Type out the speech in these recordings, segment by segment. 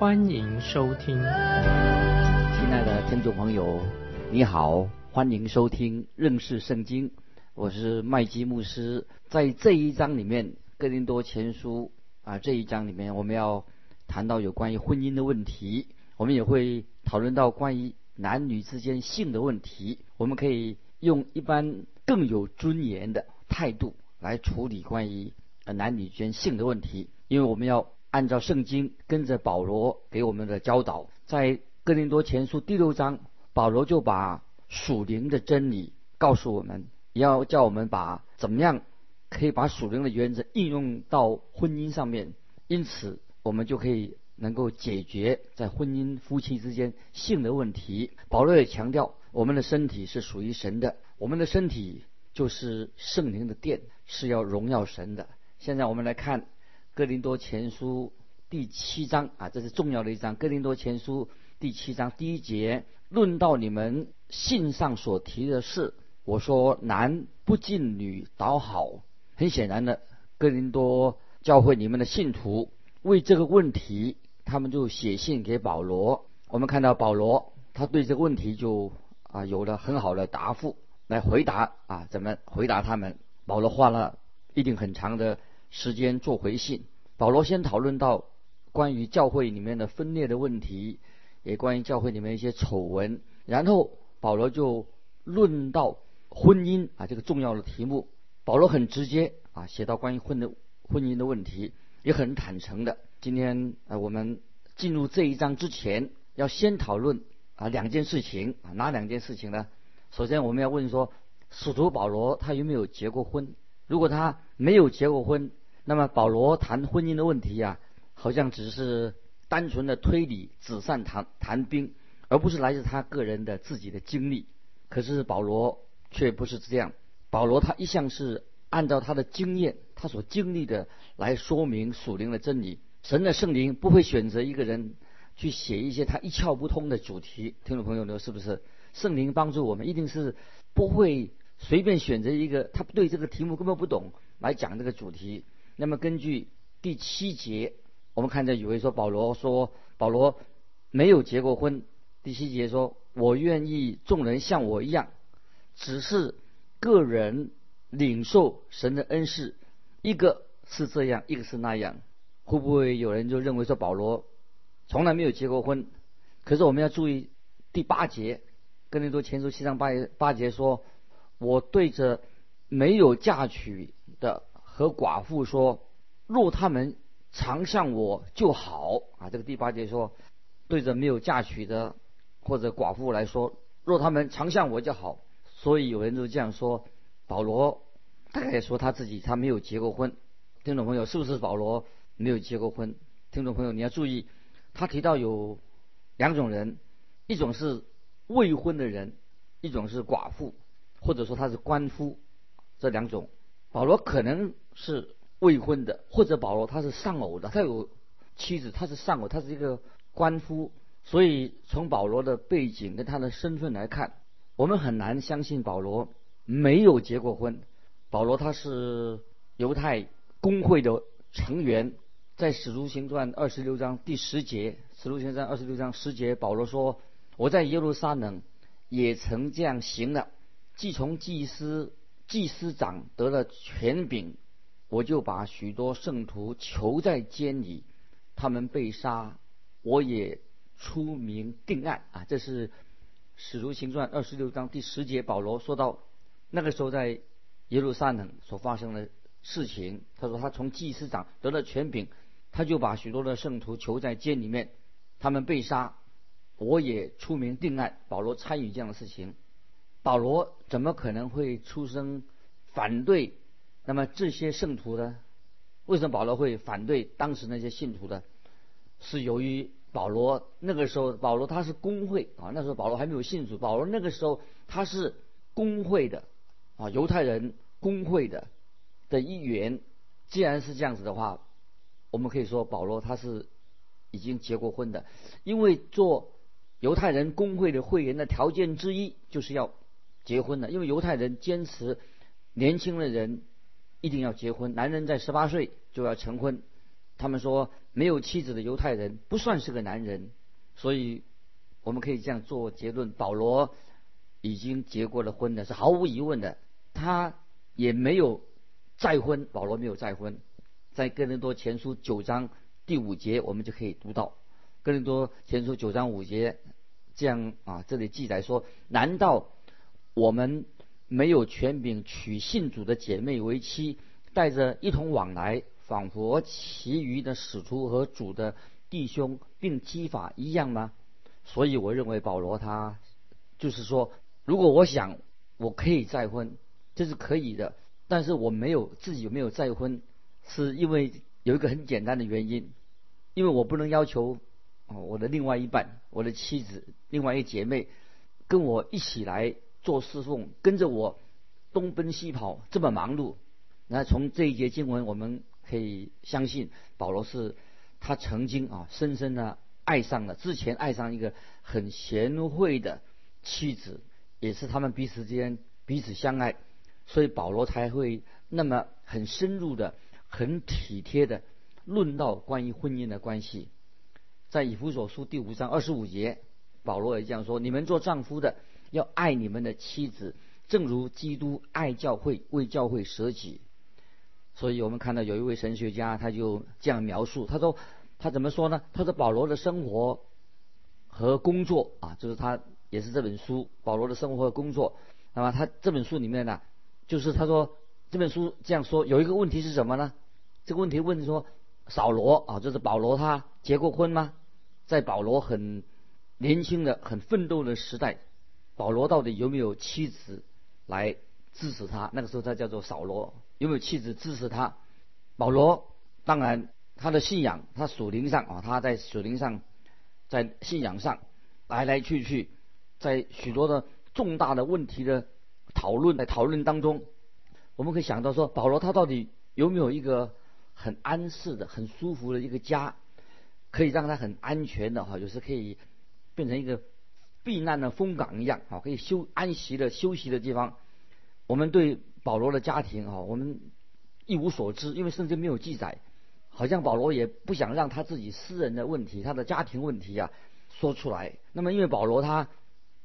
欢迎收听。亲爱的听众朋友，你好，欢迎收听认识圣经，我是麦基牧师。在这一章里面，《哥林多前书》啊这一章里面，我们要谈到有关于婚姻的问题，我们也会讨论到关于男女之间性的问题，我们可以用一般。更有尊严的态度来处理关于男女间性的问题，因为我们要按照圣经跟着保罗给我们的教导，在哥林多前书第六章，保罗就把属灵的真理告诉我们，也要叫我们把怎么样可以把属灵的原则应用到婚姻上面，因此我们就可以能够解决在婚姻夫妻之间性的问题。保罗也强调，我们的身体是属于神的。我们的身体就是圣灵的殿，是要荣耀神的。现在我们来看《哥林多前书》第七章啊，这是重要的一章。《哥林多前书》第七章第一节论到你们信上所提的事，我说男不敬女倒好。很显然的，哥林多教会你们的信徒为这个问题，他们就写信给保罗。我们看到保罗他对这个问题就啊有了很好的答复。来回答啊，怎么回答他们？保罗花了一定很长的时间做回信。保罗先讨论到关于教会里面的分裂的问题，也关于教会里面一些丑闻。然后保罗就论到婚姻啊这个重要的题目。保罗很直接啊，写到关于婚的婚姻的问题，也很坦诚的。今天啊，我们进入这一章之前，要先讨论啊两件事情啊，哪两件事情呢？首先，我们要问说，使徒保罗他有没有结过婚？如果他没有结过婚，那么保罗谈婚姻的问题啊，好像只是单纯的推理、纸上谈谈兵，而不是来自他个人的自己的经历。可是保罗却不是这样，保罗他一向是按照他的经验，他所经历的来说明属灵的真理。神的圣灵不会选择一个人去写一些他一窍不通的主题。听众朋友，你说是不是？圣灵帮助我们，一定是不会随便选择一个他对这个题目根本不懂来讲这个主题。那么根据第七节，我们看着以为说保罗说保罗没有结过婚。第七节说：“我愿意众人像我一样，只是个人领受神的恩赐，一个是这样，一个是那样。”会不会有人就认为说保罗从来没有结过婚？可是我们要注意第八节。跟林多前书七章八八节说：“我对着没有嫁娶的和寡妇说，若他们常向我就好啊。”这个第八节说，对着没有嫁娶的或者寡妇来说，若他们常向我就好。所以有人就这样说，保罗大概说他自己他没有结过婚。听众朋友，是不是保罗没有结过婚？听众朋友，你要注意，他提到有两种人，一种是。未婚的人，一种是寡妇，或者说他是官夫，这两种。保罗可能是未婚的，或者保罗他是丧偶的，他有妻子，他是丧偶，他是一个官夫。所以从保罗的背景跟他的身份来看，我们很难相信保罗没有结过婚。保罗他是犹太公会的成员，在使徒行传二十六章第十节，使徒行传二十六章十节，保罗说。我在耶路撒冷也曾这样行了，既从祭司、祭司长得了权柄，我就把许多圣徒囚在监里，他们被杀，我也出名定案啊！这是使徒行传二十六章第十节，保罗说到那个时候在耶路撒冷所发生的事情。他说他从祭司长得了权柄，他就把许多的圣徒囚在监里面，他们被杀。我也出名定案，保罗参与这样的事情。保罗怎么可能会出声反对？那么这些圣徒呢？为什么保罗会反对当时那些信徒呢？是由于保罗那个时候，保罗他是工会啊，那时候保罗还没有信主，保罗那个时候他是工会的啊，犹太人工会的的一员。既然是这样子的话，我们可以说保罗他是已经结过婚的，因为做犹太人工会的会员的条件之一就是要结婚的，因为犹太人坚持年轻的人一定要结婚，男人在十八岁就要成婚。他们说没有妻子的犹太人不算是个男人，所以我们可以这样做结论：保罗已经结过了婚的，是毫无疑问的。他也没有再婚，保罗没有再婚。在哥林多前书九章第五节，我们就可以读到哥林多前书九章五节这样啊，这里记载说：难道我们没有权柄娶信主的姐妹为妻，带着一同往来？仿佛其余的使徒和主的弟兄并激法一样吗？所以我认为保罗他就是说，如果我想我可以再婚，这是可以的。但是我没有自己没有再婚，是因为有一个很简单的原因，因为我不能要求我的另外一半，我的妻子，另外一姐妹跟我一起来做侍奉，跟着我东奔西跑这么忙碌。那从这一节经文我们。可以相信保罗是，他曾经啊深深的爱上了之前爱上一个很贤惠的妻子，也是他们彼此之间彼此相爱，所以保罗才会那么很深入的、很体贴的论到关于婚姻的关系。在以弗所书第五章二十五节，保罗也这样说：你们做丈夫的要爱你们的妻子，正如基督爱教会，为教会舍己。所以我们看到有一位神学家，他就这样描述，他说他怎么说呢？他说保罗的生活和工作啊，就是他也是这本书保罗的生活和工作。那么他这本书里面呢，就是他说这本书这样说，有一个问题是什么呢？这个问题问说，扫罗啊，就是保罗他结过婚吗？在保罗很年轻的、很奋斗的时代，保罗到底有没有妻子来支持他？那个时候他叫做扫罗。有没有妻子支持他？保罗当然，他的信仰，他属灵上啊，他在属灵上，在信仰上来来去去，在许多的重大的问题的讨论在讨论当中，我们可以想到说，保罗他到底有没有一个很安适的、很舒服的一个家，可以让他很安全的哈，就是可以变成一个避难的风港一样啊，可以休安息的休息的地方。我们对。保罗的家庭啊，我们一无所知，因为圣经没有记载。好像保罗也不想让他自己私人的问题、他的家庭问题啊说出来。那么，因为保罗他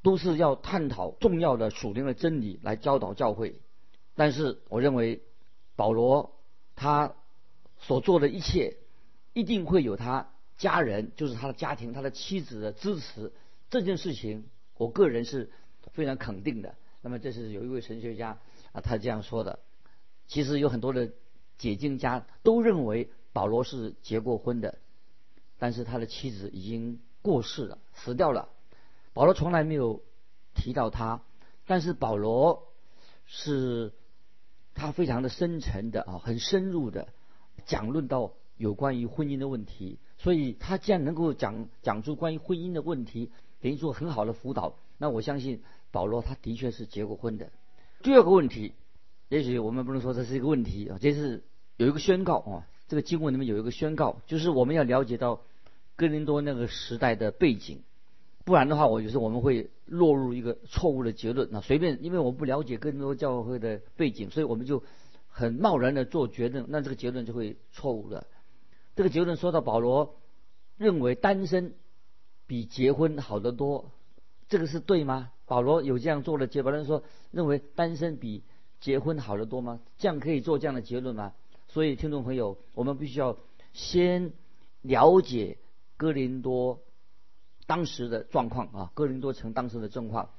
都是要探讨重要的属灵的真理来教导教会。但是，我认为保罗他所做的一切一定会有他家人，就是他的家庭、他的妻子的支持。这件事情，我个人是非常肯定的。那么，这是有一位神学家。啊，他这样说的。其实有很多的解经家都认为保罗是结过婚的，但是他的妻子已经过世了，死掉了。保罗从来没有提到他，但是保罗是他非常的深沉的啊，很深入的讲论到有关于婚姻的问题。所以他既然能够讲讲出关于婚姻的问题，给你做很好的辅导，那我相信保罗他的确是结过婚的。第二个问题，也许我们不能说这是一个问题啊，这是有一个宣告啊。这个经文里面有一个宣告，就是我们要了解到哥林多那个时代的背景，不然的话，我就是我们会落入一个错误的结论那。随便，因为我们不了解哥林多教会的背景，所以我们就很贸然的做决定，那这个结论就会错误了。这个结论说到保罗认为单身比结婚好得多，这个是对吗？保罗有这样做的结论，说认为单身比结婚好得多吗？这样可以做这样的结论吗？所以听众朋友，我们必须要先了解哥林多当时的状况啊，哥林多城当时的状况，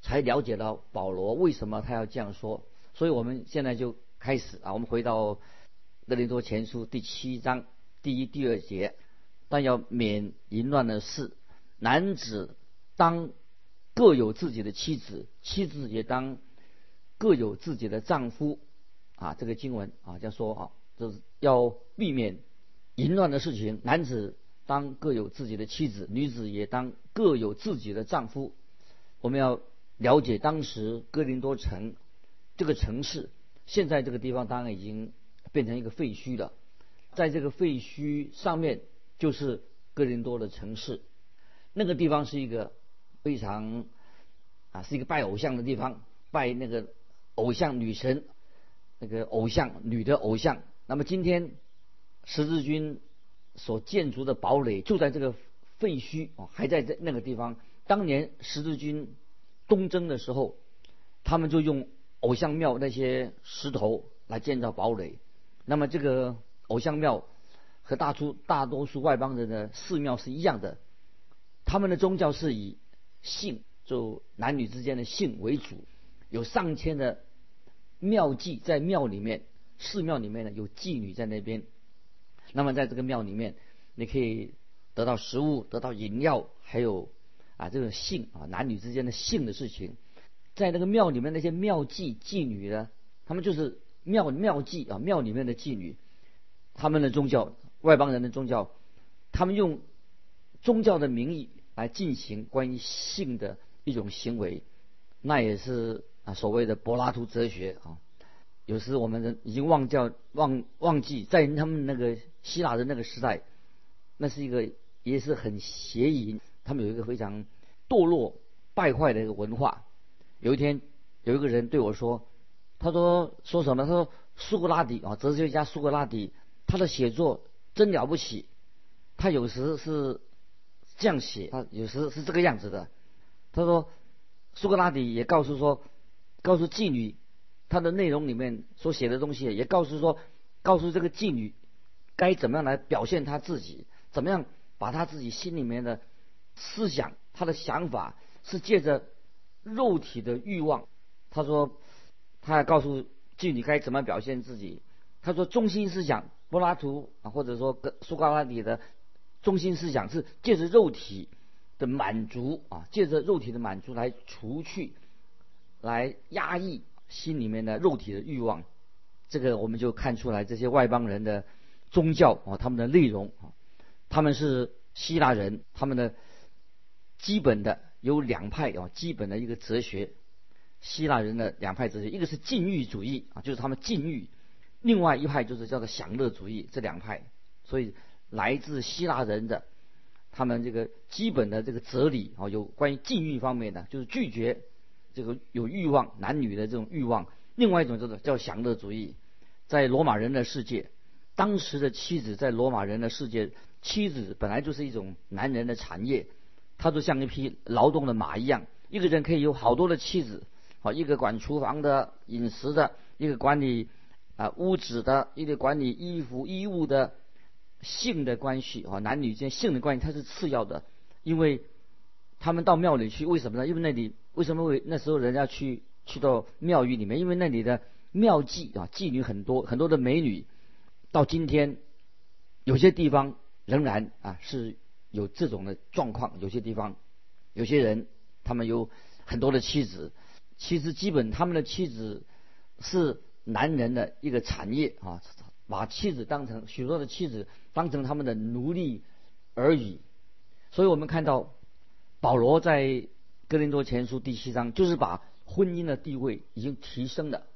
才了解到保罗为什么他要这样说。所以我们现在就开始啊，我们回到哥林多前书第七章第一、第二节，但要免淫乱的事，男子当。各有自己的妻子，妻子也当各有自己的丈夫啊。这个经文啊，这样说啊，就是要避免淫乱的事情。男子当各有自己的妻子，女子也当各有自己的丈夫。我们要了解当时哥林多城这个城市，现在这个地方当然已经变成一个废墟了。在这个废墟上面就是哥林多的城市，那个地方是一个非常啊，是一个拜偶像的地方，拜那个偶像女神，那个偶像女的偶像。那么今天十字军。所建筑的堡垒就在这个废墟哦，还在这那个地方。当年十字军东征的时候，他们就用偶像庙那些石头来建造堡垒。那么这个偶像庙和大出大多数外邦人的寺庙是一样的，他们的宗教是以性就男女之间的性为主，有上千的庙妓在庙里面，寺庙里面呢有妓女在那边。那么在这个庙里面，你可以得到食物，得到饮料，还有啊这个性啊男女之间的性的事情。在那个庙里面，那些庙妓妓女呢，他们就是庙庙妓啊庙里面的妓女，他们的宗教外邦人的宗教，他们用宗教的名义来进行关于性的一种行为，那也是啊所谓的柏拉图哲学啊。有时我们人已经忘掉忘忘记，在他们那个希腊的那个时代，那是一个也是很邪淫，他们有一个非常堕落败坏的一个文化。有一天有一个人对我说，他说说什么？他说苏格拉底啊，哲学家苏格拉底，他的写作真了不起。他有时是这样写，他有时是这个样子的。他说苏格拉底也告诉说，告诉妓女。他的内容里面所写的东西，也告诉说，告诉这个妓女该怎么样来表现她自己，怎么样把她自己心里面的思想、她的想法，是借着肉体的欲望。他说，他还告诉妓女该怎么表现自己。他说，中心思想，柏拉图啊，或者说苏格拉底的中心思想是借着肉体的满足啊，借着肉体的满足来除去、来压抑。心里面的肉体的欲望，这个我们就看出来这些外邦人的宗教啊，他们的内容啊，他们是希腊人，他们的基本的有两派啊，基本的一个哲学，希腊人的两派哲学，一个是禁欲主义啊，就是他们禁欲；另外一派就是叫做享乐主义，这两派。所以来自希腊人的他们这个基本的这个哲理啊，有关于禁欲方面的，就是拒绝。这个有欲望，男女的这种欲望。另外一种叫做叫享乐主义，在罗马人的世界，当时的妻子在罗马人的世界，妻子本来就是一种男人的产业，他就像一匹劳动的马一样。一个人可以有好多的妻子，好一个管厨房的、饮食的，一个管理啊屋子的，一个管理衣服衣物的，性的关系啊，男女间性的关系它是次要的，因为他们到庙里去，为什么呢？因为那里。为什么会那时候人家去去到庙宇里面？因为那里的庙妓啊，妓女很多，很多的美女。到今天，有些地方仍然啊是有这种的状况。有些地方，有些人他们有很多的妻子，其实基本他们的妻子是男人的一个产业啊，把妻子当成许多的妻子当成他们的奴隶而已。所以我们看到保罗在。哥林多前书第七章就是把婚姻的地位已经提升了，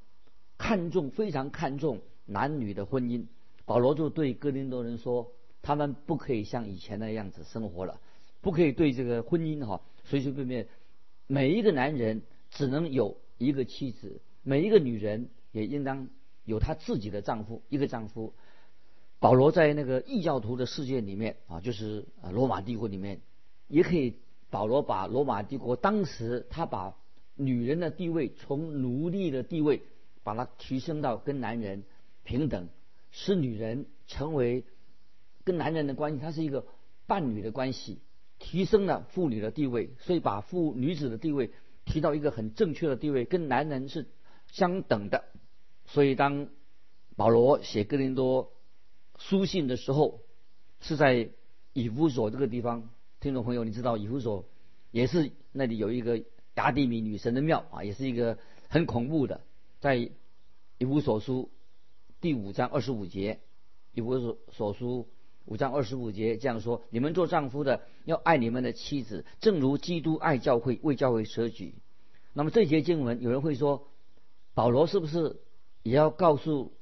看重非常看重男女的婚姻。保罗就对哥林多人说，他们不可以像以前那样子生活了，不可以对这个婚姻哈随随便便。每一个男人只能有一个妻子，每一个女人也应当有她自己的丈夫，一个丈夫。保罗在那个异教徒的世界里面啊，就是啊罗马帝国里面，也可以。保罗把罗马帝国当时他把女人的地位从奴隶的地位把它提升到跟男人平等，使女人成为跟男人的关系，它是一个伴侣的关系，提升了妇女的地位，所以把妇女子的地位提到一个很正确的地位，跟男人是相等的。所以当保罗写哥林多书信的时候，是在以弗所这个地方。听众朋友，你知道以弗所也是那里有一个雅典米女神的庙啊，也是一个很恐怖的。在以弗所书第五章二十五节，以弗所所书五章二十五节这样说：你们做丈夫的要爱你们的妻子，正如基督爱教会，为教会舍己。那么这节经文，有人会说，保罗是不是也要告诉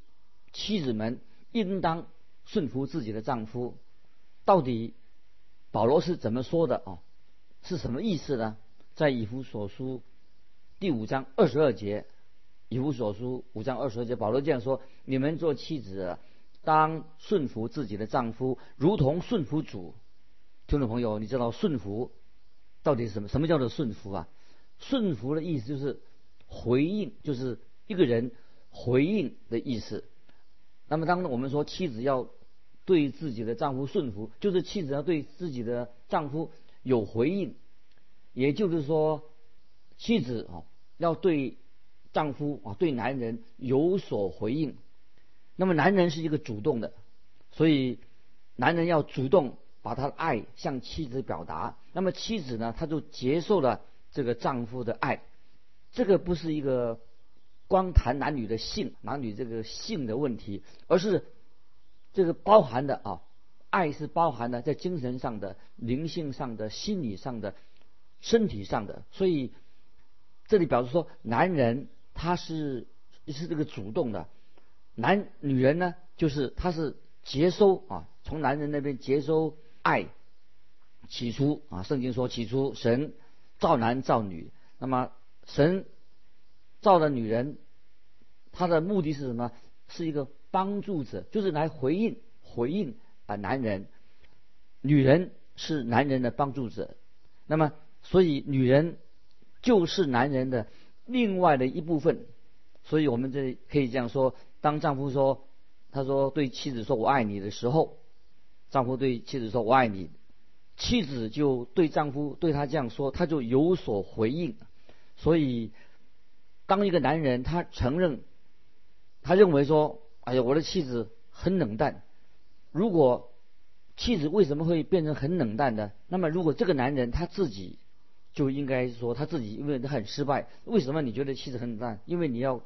妻子们应当顺服自己的丈夫？到底保罗是怎么说的啊？是什么意思呢？在以弗所书第五章二十二节，以弗所书五章二十二节，保罗这样说：你们做妻子。当顺服自己的丈夫，如同顺服主。听众朋友，你知道顺服到底什么？什么叫做顺服啊？顺服的意思就是回应，就是一个人回应的意思。那么，当我们说妻子要对自己的丈夫顺服，就是妻子要对自己的丈夫有回应，也就是说，妻子啊要对丈夫啊对男人有所回应。那么男人是一个主动的，所以男人要主动把他的爱向妻子表达。那么妻子呢，她就接受了这个丈夫的爱。这个不是一个光谈男女的性，男女这个性的问题，而是这个包含的啊，爱是包含的在精神上的、灵性上的、心理上的、身体上的。所以这里表示说，男人他是是这个主动的。男女人呢，就是他是接收啊，从男人那边接收爱。起初啊，圣经说起初神造男造女，那么神造的女人，她的目的是什么？是一个帮助者，就是来回应回应啊男人。女人是男人的帮助者，那么所以女人就是男人的另外的一部分。所以我们这可以这样说。当丈夫说，他说对妻子说“我爱你”的时候，丈夫对妻子说“我爱你”，妻子就对丈夫对他这样说，他就有所回应。所以，当一个男人他承认，他认为说：“哎呀，我的妻子很冷淡。”如果妻子为什么会变成很冷淡的？那么，如果这个男人他自己就应该说他自己因为他很失败，为什么你觉得妻子很冷淡？因为你要。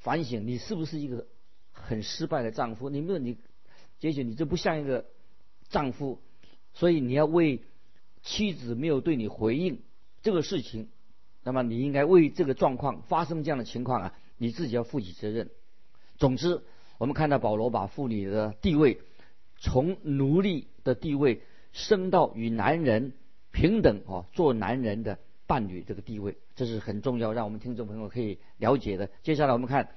反省你是不是一个很失败的丈夫？你没有你，也许你这不像一个丈夫，所以你要为妻子没有对你回应这个事情，那么你应该为这个状况发生这样的情况啊，你自己要负起责任。总之，我们看到保罗把妇女的地位从奴隶的地位升到与男人平等啊，做男人的。伴侣这个地位，这是很重要，让我们听众朋友可以了解的。接下来我们看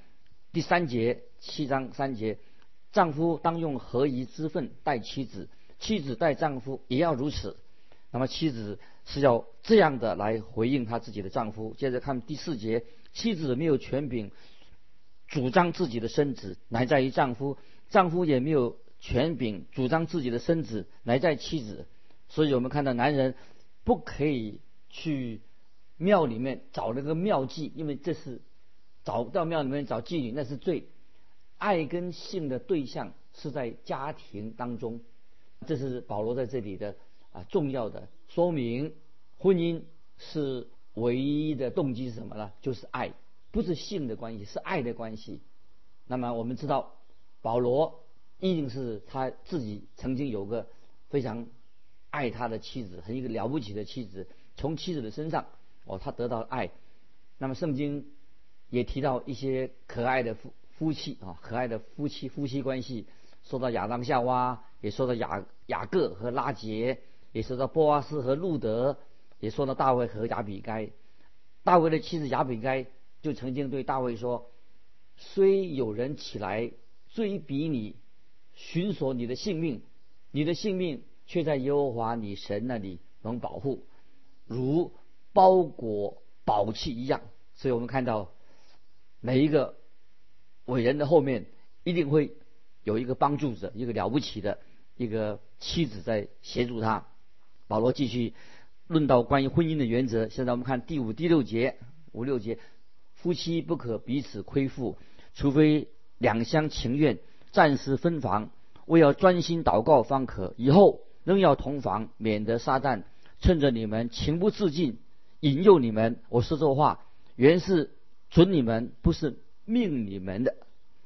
第三节七章三节，丈夫当用合宜之分待妻子，妻子待丈夫也要如此。那么妻子是要这样的来回应她自己的丈夫。接着看第四节，妻子没有权柄主张自己的身子，乃在于丈夫；丈夫也没有权柄主张自己的身子，乃在妻子。所以我们看到男人不可以。去庙里面找那个庙妓，因为这是找到庙里面找妓女，那是罪。爱跟性的对象是在家庭当中，这是保罗在这里的啊重要的说明。婚姻是唯一的动机是什么呢？就是爱，不是性的关系，是爱的关系。那么我们知道，保罗一定是他自己曾经有个非常爱他的妻子，很一个了不起的妻子。从妻子的身上，哦，他得到爱。那么圣经也提到一些可爱的夫夫妻啊，可爱的夫妻夫妻关系。说到亚当夏娃，也说到雅雅各和拉杰，也说到波阿斯和路德，也说到大卫和亚比该。大卫的妻子亚比该就曾经对大卫说：“虽有人起来追逼你，寻索你的性命，你的性命却在耶和华你神那里能保护。”如包裹宝器一样，所以我们看到每一个伟人的后面一定会有一个帮助者，一个了不起的一个妻子在协助他。保罗继续论到关于婚姻的原则。现在我们看第五、第六节、五六节：夫妻不可彼此亏负，除非两厢情愿，暂时分房，为要专心祷告方可。以后仍要同房，免得撒旦。趁着你们情不自禁，引诱你们，我说这话原是准你们，不是命你们的。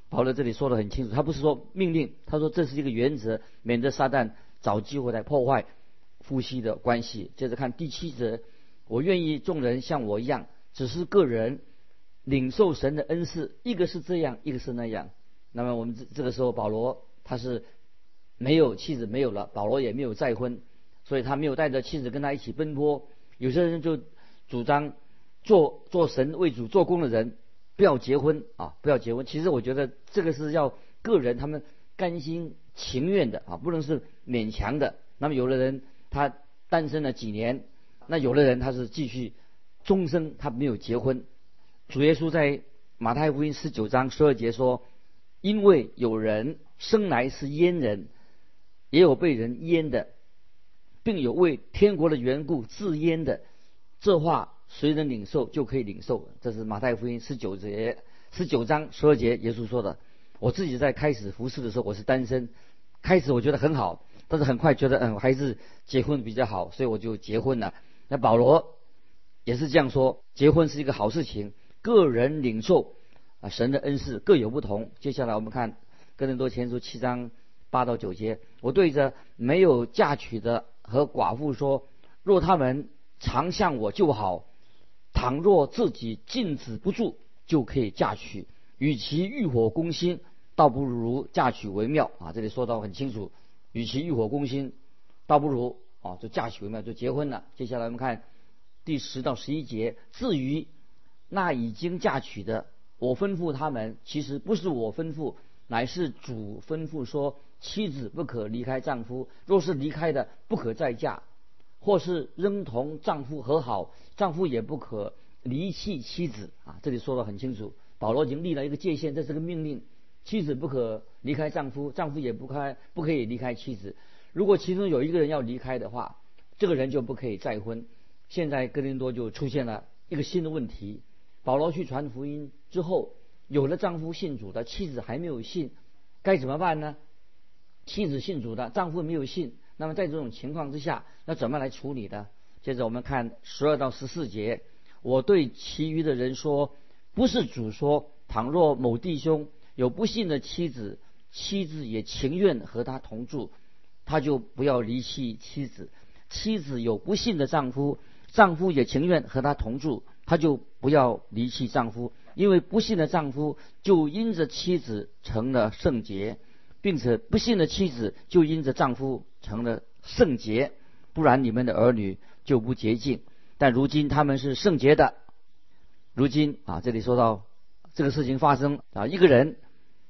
保罗这里说的很清楚，他不是说命令，他说这是一个原则，免得撒旦找机会来破坏夫妻的关系。接着看第七则，我愿意众人像我一样，只是个人领受神的恩赐，一个是这样，一个是那样。那么我们这这个时候，保罗他是没有妻子没有了，保罗也没有再婚，所以他没有带着妻子跟他一起奔波。有些人就主张做做神为主做工的人。不要结婚啊！不要结婚。其实我觉得这个是要个人他们甘心情愿的啊，不能是勉强的。那么有的人他单身了几年，那有的人他是继续终身他没有结婚。主耶稣在马太福音十九章十二节说：“因为有人生来是阉人，也有被人阉的，并有为天国的缘故自阉的。”这话。谁能领受就可以领受，这是马太福音十九节、十九章十二节耶稣说的。我自己在开始服侍的时候，我是单身，开始我觉得很好，但是很快觉得嗯还是结婚比较好，所以我就结婚了。那保罗也是这样说，结婚是一个好事情，个人领受啊神的恩赐各有不同。接下来我们看哥林多前书七章八到九节，我对着没有嫁娶的和寡妇说，若他们常向我就好。倘若自己禁止不住，就可以嫁娶。与其欲火攻心，倒不如嫁娶为妙啊！这里说到很清楚，与其欲火攻心，倒不如啊就嫁娶为妙，就结婚了。接下来我们看第十到十一节。至于那已经嫁娶的，我吩咐他们，其实不是我吩咐，乃是主吩咐说：妻子不可离开丈夫，若是离开的，不可再嫁。或是仍同丈夫和好，丈夫也不可离弃妻子啊！这里说的很清楚，保罗已经立了一个界限，这是个命令，妻子不可离开丈夫，丈夫也不开不可以离开妻子。如果其中有一个人要离开的话，这个人就不可以再婚。现在哥林多就出现了一个新的问题：保罗去传福音之后，有了丈夫信主的妻子还没有信，该怎么办呢？妻子信主的，丈夫没有信。那么在这种情况之下，那怎么来处理呢？接着我们看十二到十四节，我对其余的人说：不是主说，倘若某弟兄有不幸的妻子，妻子也情愿和他同住，他就不要离弃妻子；妻子有不幸的丈夫，丈夫也情愿和他同住，他就不要离弃丈夫，因为不幸的丈夫就因着妻子成了圣洁。并且不幸的妻子就因着丈夫成了圣洁，不然你们的儿女就不洁净。但如今他们是圣洁的。如今啊，这里说到这个事情发生啊，一个人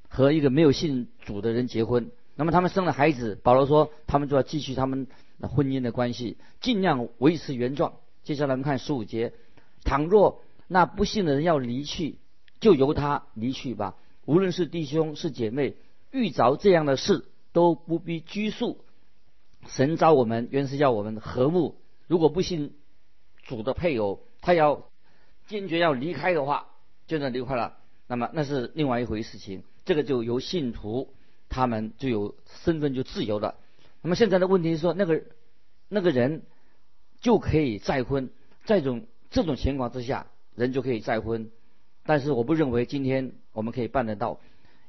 和一个没有信主的人结婚，那么他们生了孩子，保罗说他们就要继续他们婚姻的关系，尽量维持原状。接下来我们看十五节：倘若那不幸的人要离去，就由他离去吧。无论是弟兄是姐妹。遇着这样的事都不必拘束。神召我们原是要我们和睦。如果不信主的配偶，他要坚决要离开的话，就能离开了。那么那是另外一回事情。这个就由信徒他们就有身份就自由了。那么现在的问题是说，那个那个人就可以再婚。这种这种情况之下，人就可以再婚。但是我不认为今天我们可以办得到，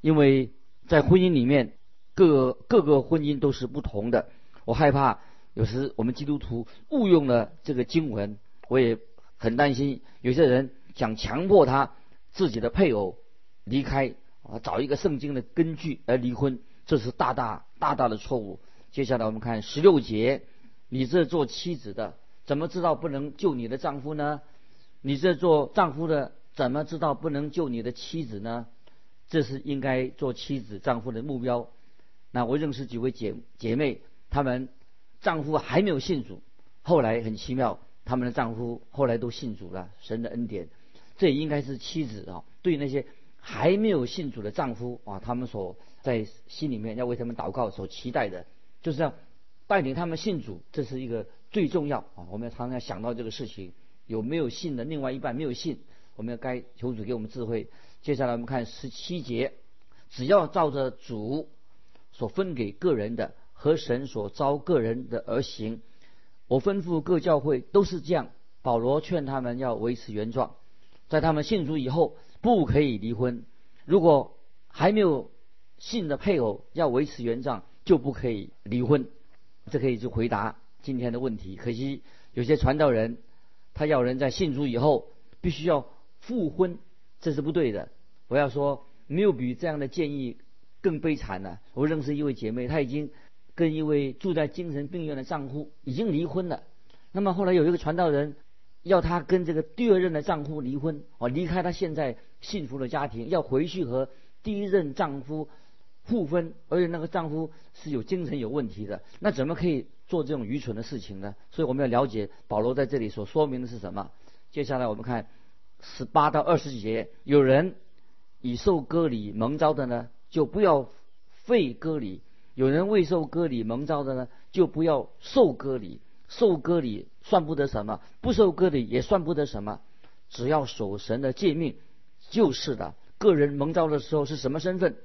因为。在婚姻里面，各各个婚姻都是不同的。我害怕有时我们基督徒误用了这个经文，我也很担心有些人想强迫他自己的配偶离开啊，找一个圣经的根据而离婚，这是大大大大的错误。接下来我们看十六节，你这做妻子的怎么知道不能救你的丈夫呢？你这做丈夫的怎么知道不能救你的妻子呢？这是应该做妻子、丈夫的目标。那我认识几位姐姐妹，她们丈夫还没有信主，后来很奇妙，他们的丈夫后来都信主了。神的恩典，这也应该是妻子啊，对那些还没有信主的丈夫啊，他们所在心里面要为他们祷告、所期待的，就是要带领他们信主，这是一个最重要啊。我们要常常想到这个事情，有没有信的另外一半没有信，我们要该求主给我们智慧。接下来我们看十七节，只要照着主所分给个人的和神所招个人的而行。我吩咐各教会都是这样。保罗劝他们要维持原状，在他们信主以后不可以离婚。如果还没有信的配偶要维持原状，就不可以离婚。这可以就回答今天的问题。可惜有些传道人，他要人在信主以后必须要复婚，这是不对的。我要说，没有比这样的建议更悲惨的。我认识一位姐妹，她已经跟一位住在精神病院的丈夫已经离婚了。那么后来有一个传道人。要她跟这个第二任的丈夫离婚，哦，离开她现在幸福的家庭，要回去和第一任丈夫互婚，而且那个丈夫是有精神有问题的，那怎么可以做这种愚蠢的事情呢？所以我们要了解保罗在这里所说明的是什么。接下来我们看十八到二十节，有人已受割礼蒙召的呢，就不要废割礼；有人未受割礼蒙召的呢，就不要受割礼。受割礼算不得什么，不受割礼也算不得什么，只要守神的诫命就是的。个人蒙召的时候是什么身份，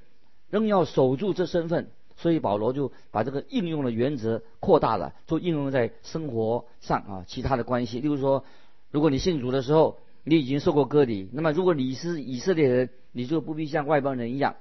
仍要守住这身份。所以保罗就把这个应用的原则扩大了，就应用在生活上啊，其他的关系。例如说，如果你信主的时候你已经受过割礼，那么如果你是以色列人，你就不必像外邦人一样。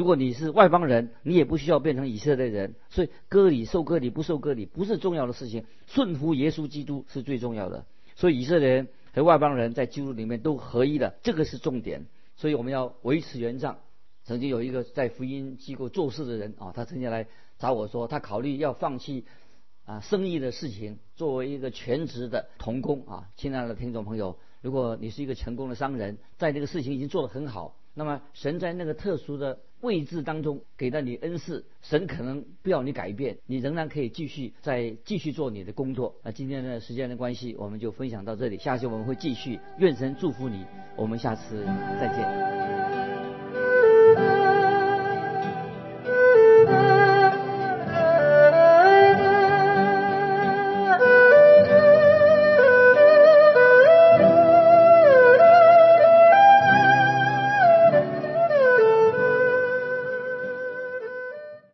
如果你是外邦人，你也不需要变成以色列人。所以割礼、受割礼、不受割礼不是重要的事情，顺服耶稣基督是最重要的。所以以色列人和外邦人在基督里面都合一的，这个是重点。所以我们要维持原状。曾经有一个在福音机构做事的人啊，他曾经来找我说，他考虑要放弃啊生意的事情，作为一个全职的童工啊。亲爱的听众朋友，如果你是一个成功的商人，在这个事情已经做得很好，那么神在那个特殊的。位置当中给到你恩赐，神可能不要你改变，你仍然可以继续再继续做你的工作。那今天的时间的关系，我们就分享到这里，下期我们会继续。愿神祝福你，我们下次再见。